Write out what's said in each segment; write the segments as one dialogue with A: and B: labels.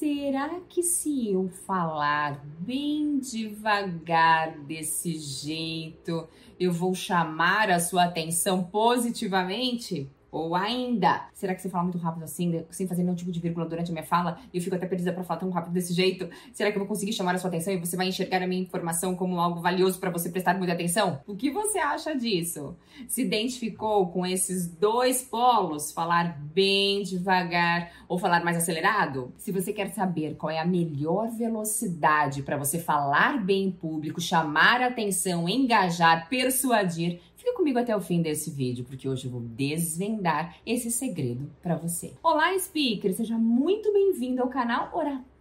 A: Será que se eu falar bem devagar desse jeito, eu vou chamar a sua atenção positivamente? Ou ainda, será que você fala muito rápido assim, sem fazer nenhum tipo de vírgula durante a minha fala, e eu fico até perdida para falar tão rápido desse jeito? Será que eu vou conseguir chamar a sua atenção e você vai enxergar a minha informação como algo valioso para você prestar muita atenção? O que você acha disso? Se identificou com esses dois polos, falar bem devagar ou falar mais acelerado? Se você quer saber qual é a melhor velocidade para você falar bem em público, chamar atenção, engajar, persuadir, Fica comigo até o fim desse vídeo, porque hoje eu vou desvendar esse segredo para você. Olá, speaker! Seja muito bem-vindo ao canal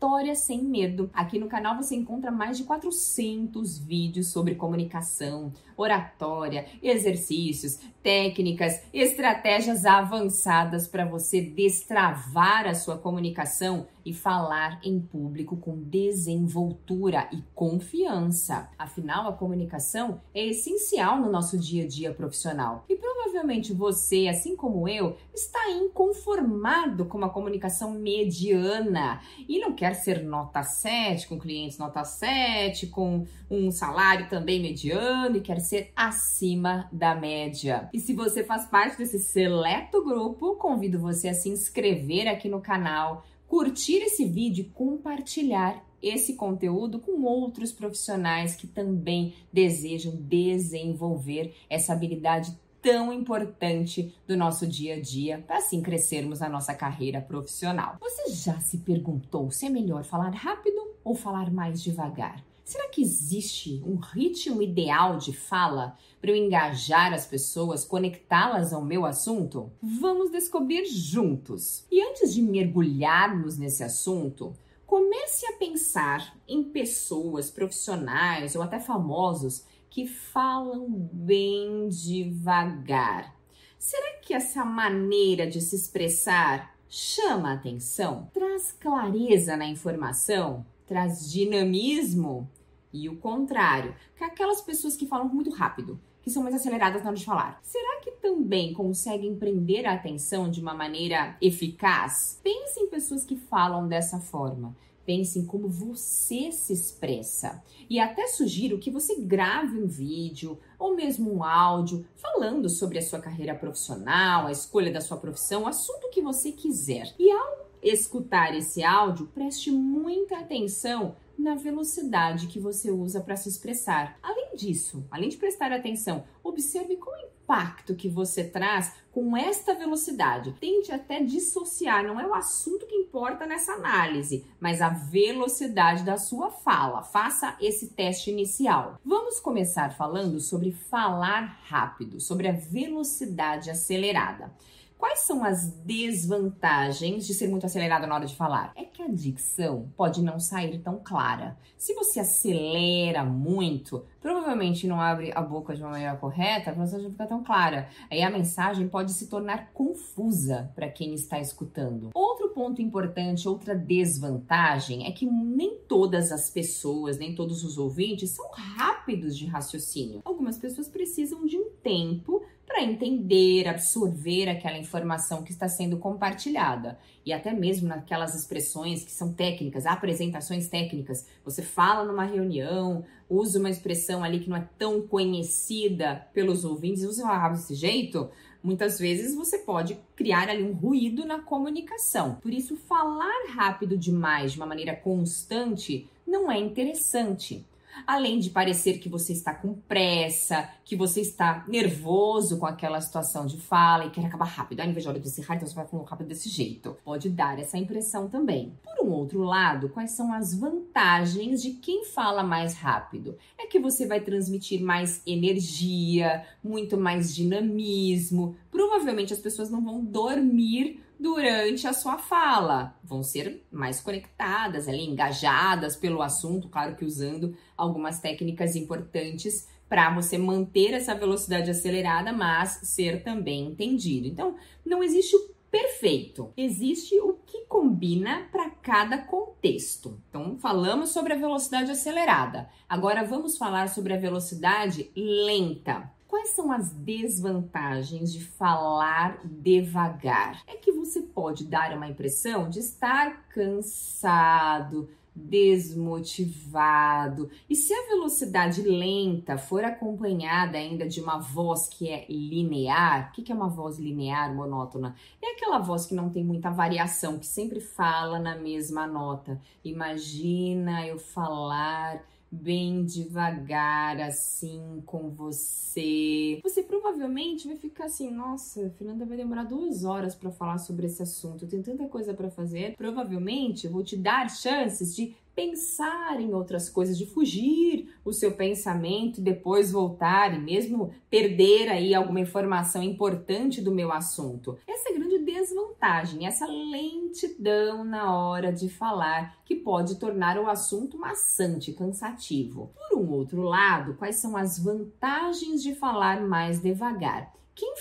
A: Oratória Sem Medo. Aqui no canal você encontra mais de 400 vídeos sobre comunicação, oratória, exercícios, técnicas, estratégias avançadas para você destravar a sua comunicação e falar em público com desenvoltura e confiança. Afinal, a comunicação é essencial no nosso dia a dia profissional. E provavelmente você, assim como eu, está inconformado com uma comunicação mediana e não quer ser nota 7 com clientes nota 7, com um salário também mediano e quer ser acima da média. E se você faz parte desse seleto grupo, convido você a se inscrever aqui no canal curtir esse vídeo e compartilhar esse conteúdo com outros profissionais que também desejam desenvolver essa habilidade tão importante do nosso dia a dia para assim crescermos na nossa carreira profissional. Você já se perguntou se é melhor falar rápido ou falar mais devagar? Será que existe um ritmo ideal de fala para eu engajar as pessoas, conectá-las ao meu assunto? Vamos descobrir juntos. E antes de mergulharmos nesse assunto, comece a pensar em pessoas profissionais ou até famosos que falam bem devagar. Será que essa maneira de se expressar chama atenção? Traz clareza na informação? Traz dinamismo? E o contrário, que aquelas pessoas que falam muito rápido, que são mais aceleradas na hora de falar. Será que também conseguem prender a atenção de uma maneira eficaz? Pense em pessoas que falam dessa forma. Pense em como você se expressa. E até sugiro que você grave um vídeo ou mesmo um áudio falando sobre a sua carreira profissional, a escolha da sua profissão, o assunto que você quiser. E ao escutar esse áudio, preste muita atenção na velocidade que você usa para se expressar. Além disso, além de prestar atenção, observe qual é o impacto que você traz com esta velocidade. Tente até dissociar, não é o assunto que importa nessa análise, mas a velocidade da sua fala. Faça esse teste inicial. Vamos começar falando sobre falar rápido, sobre a velocidade acelerada. Quais são as desvantagens de ser muito acelerado na hora de falar? É que a dicção pode não sair tão clara. Se você acelera muito, provavelmente não abre a boca de uma maneira correta, a mensagem não fica tão clara. Aí a mensagem pode se tornar confusa para quem está escutando. Outro ponto importante, outra desvantagem, é que nem todas as pessoas, nem todos os ouvintes são rápidos de raciocínio. Algumas pessoas precisam de um tempo para entender, absorver aquela informação que está sendo compartilhada. E até mesmo naquelas expressões que são técnicas, apresentações técnicas. Você fala numa reunião, usa uma expressão ali que não é tão conhecida pelos ouvintes, usa ela desse jeito, muitas vezes você pode criar ali um ruído na comunicação. Por isso, falar rápido demais de uma maneira constante não é interessante além de parecer que você está com pressa, que você está nervoso com aquela situação de fala e quer acabar rápido. Em vez de hora de encerrar, então você vai falar rápido desse jeito. Pode dar essa impressão também. Por um outro lado, quais são as vantagens de quem fala mais rápido? É que você vai transmitir mais energia, muito mais dinamismo. Provavelmente as pessoas não vão dormir durante a sua fala. Vão ser mais conectadas, ali, engajadas pelo assunto, claro que usando algumas técnicas importantes para você manter essa velocidade acelerada, mas ser também entendido. Então, não existe o perfeito, existe o que combina para cada contexto. Então, falamos sobre a velocidade acelerada. Agora vamos falar sobre a velocidade lenta Quais são as desvantagens de falar devagar? É que você pode dar uma impressão de estar cansado, desmotivado. E se a velocidade lenta for acompanhada ainda de uma voz que é linear, o que é uma voz linear, monótona? É aquela voz que não tem muita variação, que sempre fala na mesma nota. Imagina eu falar bem devagar assim com você. Você provavelmente vai ficar assim: nossa, Fernanda vai demorar duas horas para falar sobre esse assunto, tem tanta coisa para fazer. Provavelmente eu vou te dar chances de pensar em outras coisas, de fugir o seu pensamento e depois voltar e mesmo perder aí alguma informação importante do meu assunto. Essa é a grande desvantagem, essa lentidão na hora de falar, que pode tornar o assunto maçante, cansativo. Por um outro lado, quais são as vantagens de falar mais devagar?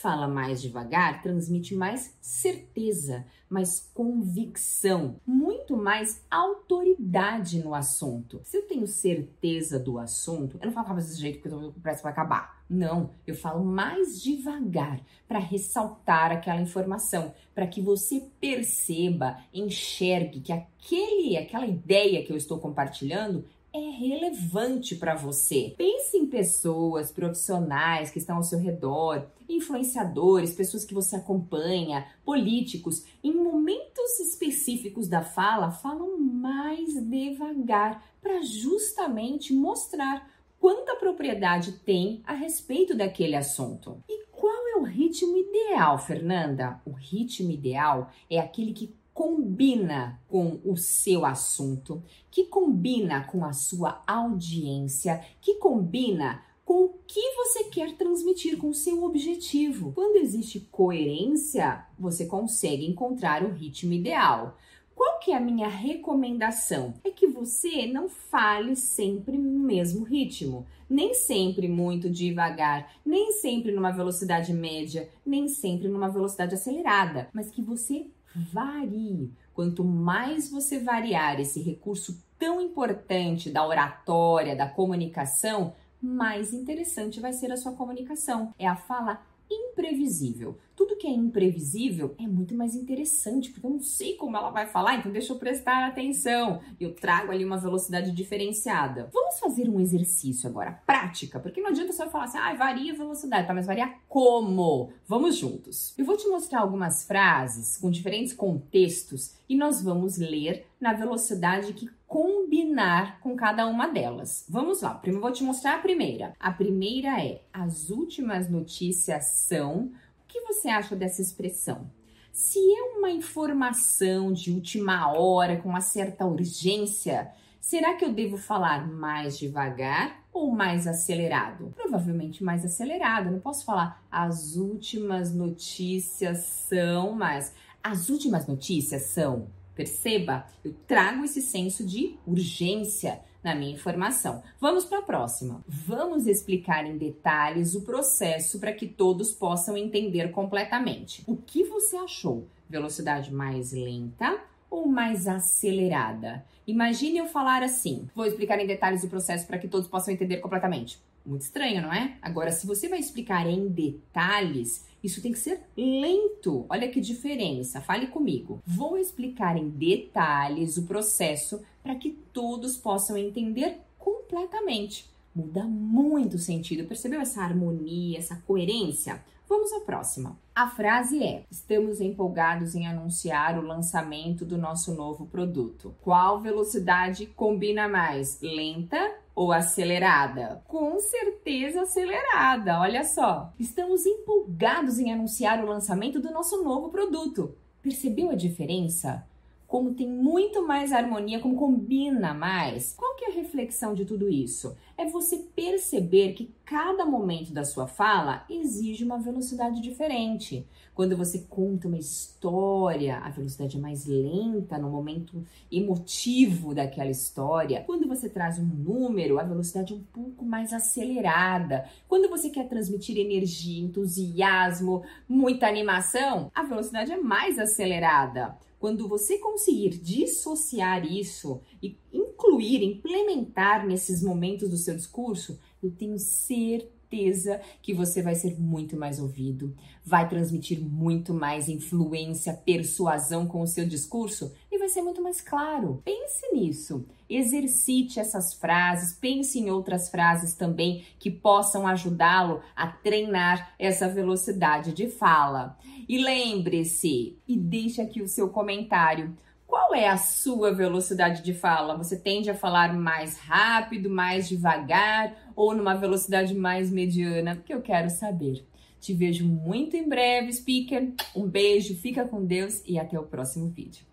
A: Fala mais devagar transmite mais certeza, mais convicção, muito mais autoridade no assunto. Se eu tenho certeza do assunto, eu não falo desse jeito porque parece que vai acabar. Não, eu falo mais devagar para ressaltar aquela informação, para que você perceba, enxergue que aquele, aquela ideia que eu estou compartilhando é relevante para você. Pense em pessoas profissionais que estão ao seu redor, influenciadores, pessoas que você acompanha, políticos. Em momentos específicos da fala, falam mais devagar para justamente mostrar quanta propriedade tem a respeito daquele assunto. E qual é o ritmo ideal, Fernanda? O ritmo ideal é aquele que combina com o seu assunto, que combina com a sua audiência, que combina com o que você quer transmitir, com o seu objetivo. Quando existe coerência, você consegue encontrar o ritmo ideal. Qual que é a minha recomendação? É que você não fale sempre no mesmo ritmo, nem sempre muito devagar, nem sempre numa velocidade média, nem sempre numa velocidade acelerada, mas que você varie. Quanto mais você variar esse recurso tão importante da oratória, da comunicação, mais interessante vai ser a sua comunicação. É a fala imprevisível. Tudo que é imprevisível é muito mais interessante, porque eu não sei como ela vai falar, então deixa eu prestar atenção. Eu trago ali uma velocidade diferenciada. Vamos fazer um exercício agora, prática, porque não adianta só falar assim, ah, varia a velocidade, tá? Mas varia como? Vamos juntos. Eu vou te mostrar algumas frases com diferentes contextos e nós vamos ler na velocidade que combinar com cada uma delas. Vamos lá, primeiro vou te mostrar a primeira. A primeira é: as últimas notícias são. O que você acha dessa expressão? Se é uma informação de última hora, com uma certa urgência, será que eu devo falar mais devagar ou mais acelerado? Provavelmente mais acelerado. não posso falar as últimas notícias são, mas as últimas notícias são Perceba, eu trago esse senso de urgência na minha informação. Vamos para a próxima. Vamos explicar em detalhes o processo para que todos possam entender completamente. O que você achou? Velocidade mais lenta ou mais acelerada? Imagine eu falar assim. Vou explicar em detalhes o processo para que todos possam entender completamente. Muito estranho, não é? Agora, se você vai explicar em detalhes, isso tem que ser lento. Olha que diferença. Fale comigo. Vou explicar em detalhes o processo para que todos possam entender completamente. Muda muito o sentido. Percebeu essa harmonia, essa coerência? Vamos à próxima. A frase é: Estamos empolgados em anunciar o lançamento do nosso novo produto. Qual velocidade combina mais? Lenta ou acelerada? Com certeza acelerada, olha só. Estamos empolgados em anunciar o lançamento do nosso novo produto. Percebeu a diferença? Como tem muito mais harmonia, como combina mais. Qual que é a reflexão de tudo isso? É você perceber que cada momento da sua fala exige uma velocidade diferente. Quando você conta uma história, a velocidade é mais lenta no momento emotivo daquela história. Quando você traz um número, a velocidade é um pouco mais acelerada. Quando você quer transmitir energia, entusiasmo, muita animação, a velocidade é mais acelerada. Quando você conseguir dissociar isso e incluir, implementar nesses momentos do seu discurso, eu tenho certeza que você vai ser muito mais ouvido, vai transmitir muito mais influência, persuasão com o seu discurso e vai ser muito mais claro. Pense nisso. Exercite essas frases, pense em outras frases também que possam ajudá-lo a treinar essa velocidade de fala. E lembre-se, e deixe aqui o seu comentário. Qual é a sua velocidade de fala? Você tende a falar mais rápido, mais devagar ou numa velocidade mais mediana? Que eu quero saber. Te vejo muito em breve, speaker. Um beijo, fica com Deus e até o próximo vídeo.